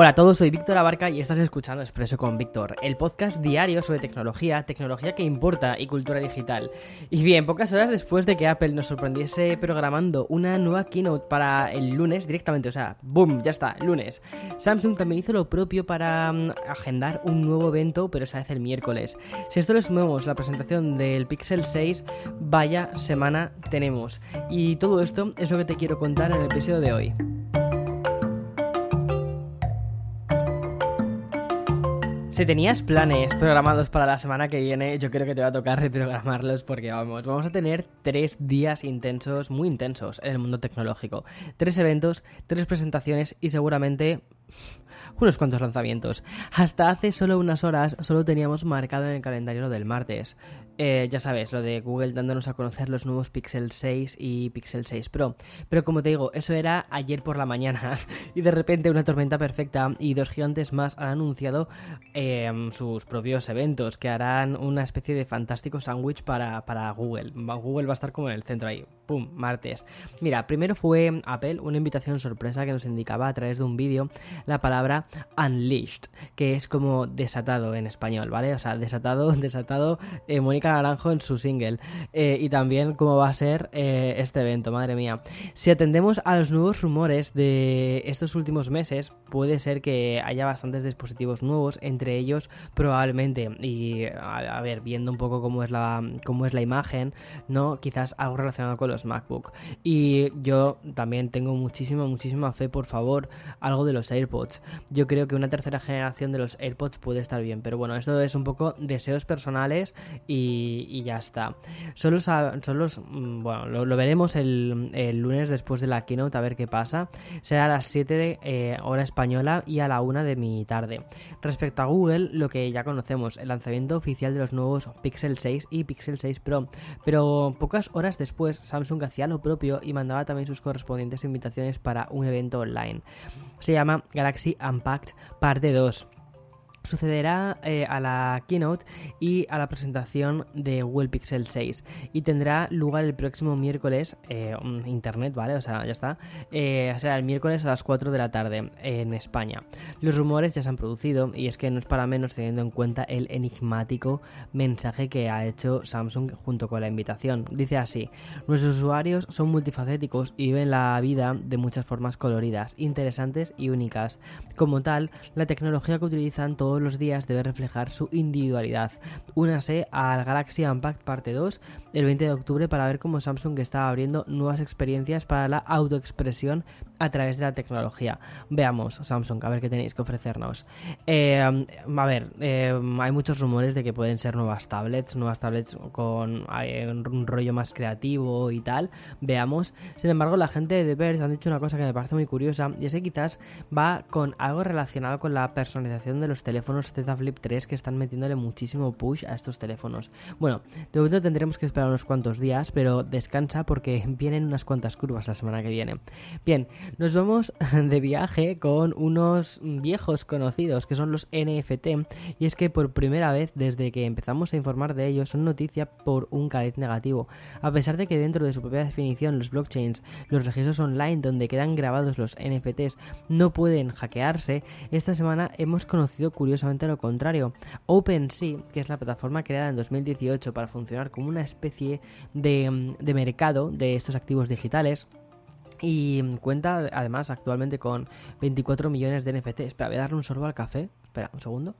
Hola a todos, soy Víctor Abarca y estás escuchando Expreso con Víctor, el podcast diario sobre tecnología, tecnología que importa y cultura digital. Y bien, pocas horas después de que Apple nos sorprendiese programando una nueva keynote para el lunes directamente, o sea, boom, ya está, lunes. Samsung también hizo lo propio para um, agendar un nuevo evento, pero esa vez el miércoles. Si esto le sumamos la presentación del Pixel 6, vaya semana tenemos. Y todo esto es lo que te quiero contar en el episodio de hoy. Si tenías planes programados para la semana que viene, yo creo que te va a tocar reprogramarlos porque vamos, vamos a tener tres días intensos, muy intensos en el mundo tecnológico. Tres eventos, tres presentaciones y seguramente unos cuantos lanzamientos. Hasta hace solo unas horas solo teníamos marcado en el calendario del martes. Eh, ya sabes, lo de Google dándonos a conocer los nuevos Pixel 6 y Pixel 6 Pro. Pero como te digo, eso era ayer por la mañana y de repente una tormenta perfecta y dos gigantes más han anunciado em, sus propios eventos que harán una especie de fantástico sándwich para, para Google. Google va a estar como en el centro ahí. ¡Pum! Martes. Mira, primero fue Apple, una invitación sorpresa que nos indicaba a través de un vídeo la palabra unleashed, que es como desatado en español, ¿vale? O sea, desatado, desatado. Eh, Mónica Naranjo en su single. Eh, y también cómo va a ser eh, este evento, madre mía. Si atendemos a los nuevos rumores de estos últimos meses, puede ser que haya bastantes dispositivos nuevos, entre ellos probablemente, y a, ver, viendo un poco cómo es la, cómo es la imagen, ¿no? Quizás algo relacionado con los MacBook. Y yo también tengo muchísima, muchísima fe, por favor, algo de los AirPods. Yo creo que una tercera generación de los AirPods puede estar bien, pero bueno, esto es un poco deseos personales y, ya está. Solo, solo mm, bueno, lo, veremos el, lunes después de la keynote a ver qué pasa. Será a las 7 de eh, hora española y a la 1 de mi tarde. Respecto a Google, lo que ya conocemos, el lanzamiento oficial de los nuevos Pixel 6 y Pixel 6 Pro. Pero pocas horas después, Samsung hacía lo propio y mandaba también sus correspondientes invitaciones para un evento online. Se llama Galaxy Unpacked Parte 2 sucederá eh, a la keynote y a la presentación de Google Pixel 6 y tendrá lugar el próximo miércoles eh, internet vale o sea ya está. Eh, será el miércoles a las 4 de la tarde en España. Los rumores ya se han producido y es que no es para menos teniendo en cuenta el enigmático mensaje que ha hecho Samsung junto con la invitación. Dice así nuestros usuarios son multifacéticos y viven la vida de muchas formas coloridas interesantes y únicas. Como tal la tecnología que utilizan todos los días debe reflejar su individualidad. Únase al Galaxy Unpacked parte 2 el 20 de octubre para ver cómo Samsung está abriendo nuevas experiencias para la autoexpresión a través de la tecnología. Veamos, Samsung, a ver qué tenéis que ofrecernos. Eh, a ver, eh, hay muchos rumores de que pueden ser nuevas tablets, nuevas tablets con un rollo más creativo y tal. Veamos. Sin embargo, la gente de The Verge han dicho una cosa que me parece muy curiosa y es que quizás va con algo relacionado con la personalización de los teléfonos Z Flip 3 que están metiéndole muchísimo push a estos teléfonos. Bueno, de momento tendremos que esperar unos cuantos días, pero descansa porque vienen unas cuantas curvas la semana que viene. Bien, nos vamos de viaje con unos viejos conocidos que son los NFT y es que por primera vez desde que empezamos a informar de ellos son noticia por un cariz negativo. A pesar de que dentro de su propia definición los blockchains, los registros online donde quedan grabados los NFTs no pueden hackearse, esta semana hemos conocido curiosamente lo contrario. OpenSea, que es la plataforma creada en 2018 para funcionar como una especie de, de mercado de estos activos digitales, y cuenta además actualmente con 24 millones de NFT. Espera, voy a darle un sorbo al café. Espera, un segundo.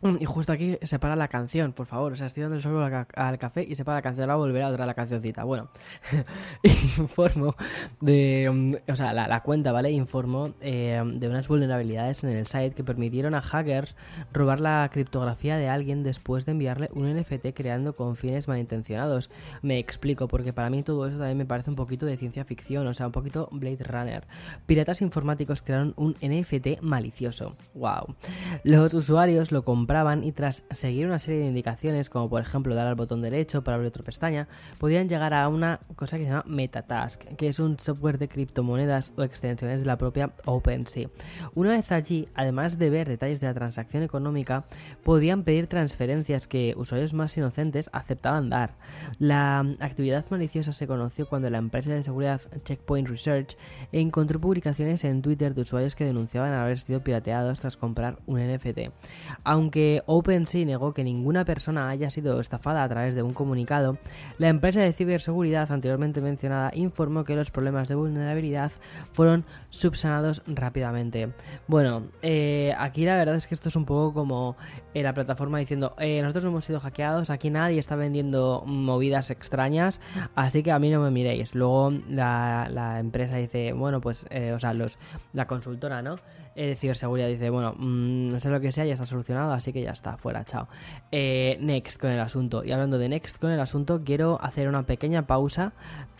Mm, y justo aquí se para la canción, por favor. O sea, estoy dando el sorbo al, café y se para la canción. Ahora volveré a otra la cancioncita. Bueno, informo de. Mm, o sea, la, cuenta, ¿vale? Informó eh, de unas vulnerabilidades en el site que permitieron a hackers robar la criptografía de alguien después de enviarle un NFT creando con fines malintencionados. Me explico, porque para mí todo eso también me parece un poquito de ciencia ficción, o sea, un poquito Blade Runner. Piratas informáticos crearon un NFT malicioso. ¡Wow! Los usuarios lo compraron y tras seguir una serie de indicaciones, como por ejemplo dar al botón derecho para abrir otra pestaña, podían llegar a una cosa que se llama Metatask, que es un software de criptomonedas o extensiones de la propia OpenSea. Una vez allí, además de ver detalles de la transacción económica, podían pedir transferencias que usuarios más inocentes aceptaban dar. La actividad maliciosa se conoció cuando la empresa de seguridad Checkpoint Research encontró publicaciones en Twitter de usuarios que denunciaban haber sido pirateados tras comprar un NFT. Aunque OpenSea negó que ninguna persona haya sido estafada a través de un comunicado, la empresa de ciberseguridad anteriormente mencionada informó que los problemas de vulnerabilidad fueron subsanados rápidamente. Bueno, eh, aquí la verdad es que esto es un poco como eh, la plataforma diciendo, eh, nosotros hemos sido hackeados, aquí nadie está vendiendo movidas extrañas, así que a mí no me miréis. Luego la, empresa dice, bueno, pues, o sea, los, la consultora, ¿no? ciberseguridad dice, bueno, mm, no sé lo que sea, ya está solucionado, así que ya está, fuera, chao. Eh, next con el asunto. Y hablando de next con el asunto, quiero hacer una pequeña pausa,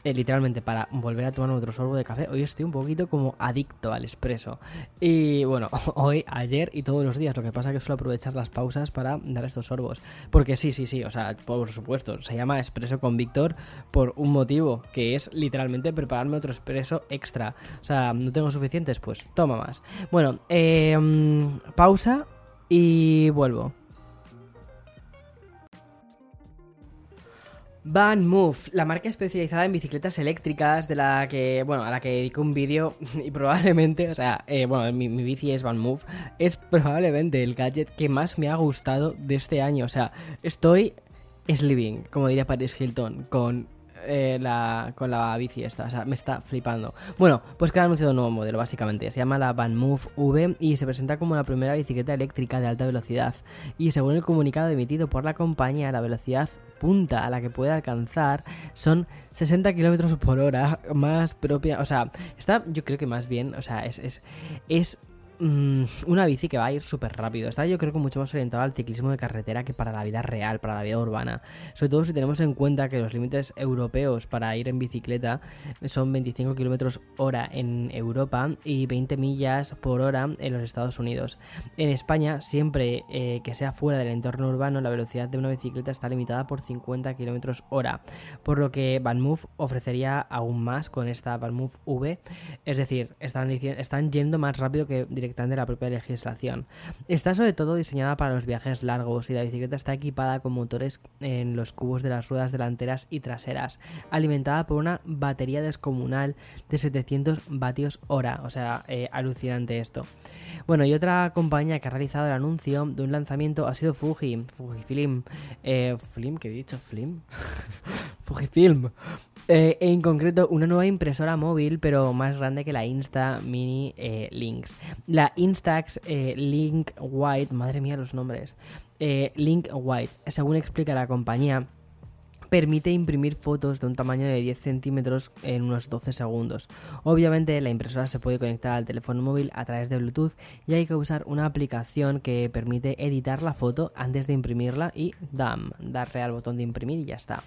eh, literalmente para volver a tomar otro sorbo de café. Hoy estoy un poquito como adicto al expreso. Y bueno, hoy, ayer y todos los días. Lo que pasa es que suelo aprovechar las pausas para dar estos sorbos. Porque sí, sí, sí, o sea, por supuesto, se llama expreso con Víctor por un motivo, que es literalmente prepararme otro expreso extra. O sea, no tengo suficientes, pues toma más. Bueno, Em, pausa y vuelvo. Van Move, la marca especializada en bicicletas eléctricas de la que, bueno, a la que dedico un vídeo y probablemente, o sea, eh, bueno, mi, mi, bici es Van Move, es probablemente el gadget que más me ha gustado de este año, o sea, estoy living, como diría Paris Hilton, con eh, la, con la bici esta, o sea, me está flipando. Bueno, pues que ha anunciado un nuevo modelo, básicamente. Se llama la Van Move V y se presenta como la primera bicicleta eléctrica de alta velocidad. Y según el comunicado emitido por la compañía, la velocidad punta a la que puede alcanzar son 60 kilómetros por hora, más propia. O sea, está, yo creo que más bien, o sea, es, es, es Mm, una bici que va a ir súper rápido. Está yo creo que mucho más orientado al ciclismo de carretera que para la vida real, para la vida urbana. Sobre todo si tenemos en cuenta que los límites europeos para ir en bicicleta son 25 kilómetros hora en Europa y 20 millas por hora en los Estados Unidos. En España, siempre eh, que sea fuera del entorno urbano, la velocidad de una bicicleta está limitada por 50 kilómetros hora. Por lo que VanMoof ofrecería aún más con esta VanMoof V. Es decir, están, están yendo más rápido que directamente de la propia legislación. Está sobre todo diseñada para los viajes largos y la bicicleta está equipada con motores en los cubos de las ruedas delanteras y traseras, alimentada por una batería descomunal de 700 vatios hora, o sea, eh, alucinante esto. Bueno, y otra compañía que ha realizado el anuncio de un lanzamiento ha sido Fuji, Fujifilm, eh, Film, ¿qué he dicho? Film, Fujifilm, eh, en concreto una nueva impresora móvil, pero más grande que la Insta Mini eh, Links la Instax eh, Link White, madre mía los nombres, eh, Link White, según explica la compañía, permite imprimir fotos de un tamaño de 10 centímetros en unos 12 segundos. Obviamente la impresora se puede conectar al teléfono móvil a través de Bluetooth y hay que usar una aplicación que permite editar la foto antes de imprimirla y ¡dam! darle al botón de imprimir y ya está.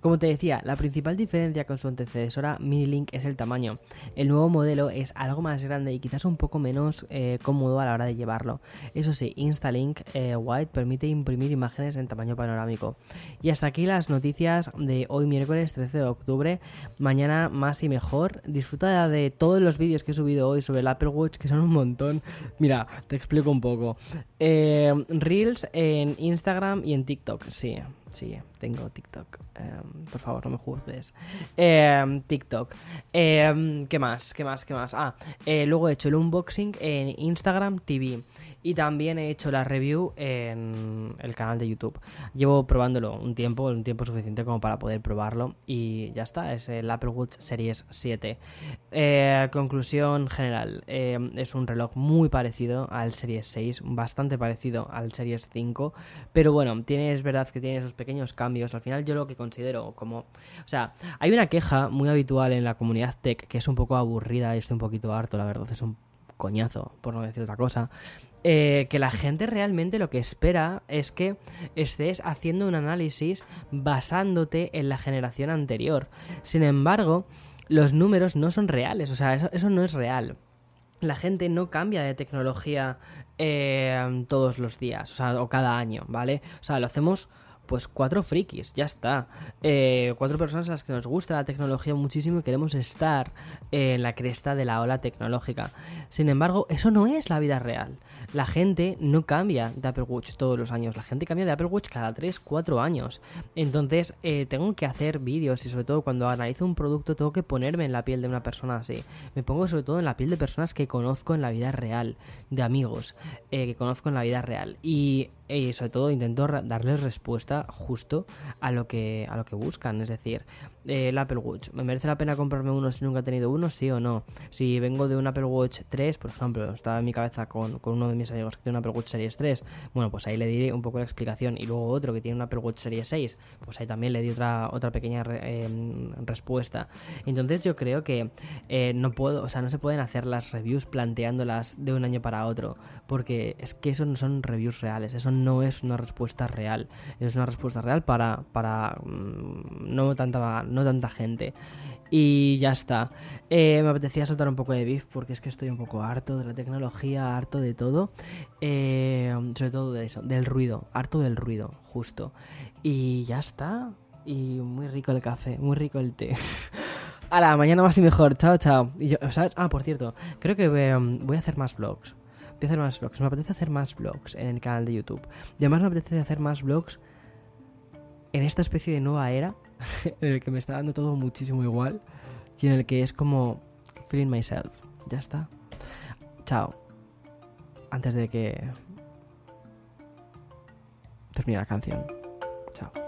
Como te decía, la principal diferencia con su antecesora Minilink es el tamaño. El nuevo modelo es algo más grande y quizás un poco menos eh, cómodo a la hora de llevarlo. Eso sí, Instalink eh, White permite imprimir imágenes en tamaño panorámico. Y hasta aquí las noticias de hoy miércoles 13 de octubre. Mañana más y mejor. Disfruta de todos los vídeos que he subido hoy sobre el Apple Watch, que son un montón. Mira, te explico un poco. Eh, Reels en Instagram y en TikTok, sí. Sí, tengo TikTok. Em, por favor, no me juzgues. Em, TikTok. Em, ¿Qué más? ¿Qué más? ¿Qué más? Ah, eh, luego he hecho el unboxing en Instagram TV. Y también he hecho la review en el canal de YouTube. Llevo probándolo un tiempo, un tiempo suficiente como para poder probarlo. Y ya está, es el Apple Watch Series 7. Eh, conclusión general, es un reloj muy parecido al Series 6, bastante parecido al Series 5. Pero bueno, tiene, es verdad que tiene esos pequeños cambios. Al final yo lo que considero como... O sea, hay una queja muy habitual en la comunidad tech que es un poco aburrida y estoy un poquito harto, la verdad, es un coñazo, por no decir otra cosa. Eh, que la gente realmente lo que espera es que estés haciendo un análisis basándote en la generación anterior. Sin embargo, los números no son reales, o sea, eso, eso no es real la gente no cambia de tecnología eh, todos los días, o sea, o cada año, ¿vale? O sea, lo hacemos pues cuatro frikis, ya está. Eh, cuatro personas a las que nos gusta la tecnología muchísimo y queremos estar en la cresta de la ola tecnológica. Sin embargo, eso no es la vida real. La gente no cambia de Apple Watch todos los años, la gente cambia de Apple Watch cada 3, 4 años. Entonces, eh, tengo que hacer vídeos y sobre todo cuando analizo un producto tengo que ponerme en la piel de una persona así. Me pongo sobre todo en la piel de personas que conozco en la vida real, de amigos eh, que conozco en la vida real. Y sobre todo intento darles respuesta justo a lo que buscan. Es decir el Apple Watch. Me merece la pena comprarme uno si nunca he tenido uno sí o no si vengo de un Apple Watch 3 por ejemplo estaba en mi cabeza con, uno de mis amigos que tiene un Apple Watch Series 3 bueno pues ahí le diré un poco la explicación. Y luego otro que tiene un Apple Watch Series 6 pues ahí también le di otra otra pequeña em, respuesta. Entonces yo creo que eh, no puedo o sea no se pueden hacer las reviews planteándolas de un año para otro porque es que eso no son reviews reales eso no es una respuesta real. Es una respuesta real para, para mm, no, tanta, no tanta gente. Y ya está. Eh, me apetecía soltar un poco de beef porque es que estoy un poco harto de la tecnología, harto de todo. Eh, sobre todo de eso, del ruido, harto del ruido, justo. Y ya está. Y muy rico el café, muy rico el té. A la mañana más y mejor. Chao, chao. Y yo, Ah, por cierto, creo que voy a hacer más vlogs hacer más vlogs. Me apetece hacer más vlogs en el canal de YouTube. Y además me apetece hacer más vlogs en esta especie de nueva era en el que me está dando todo muchísimo igual y en el que es como feeling myself. Ya está. Chao. Antes de que termine la canción. Chao.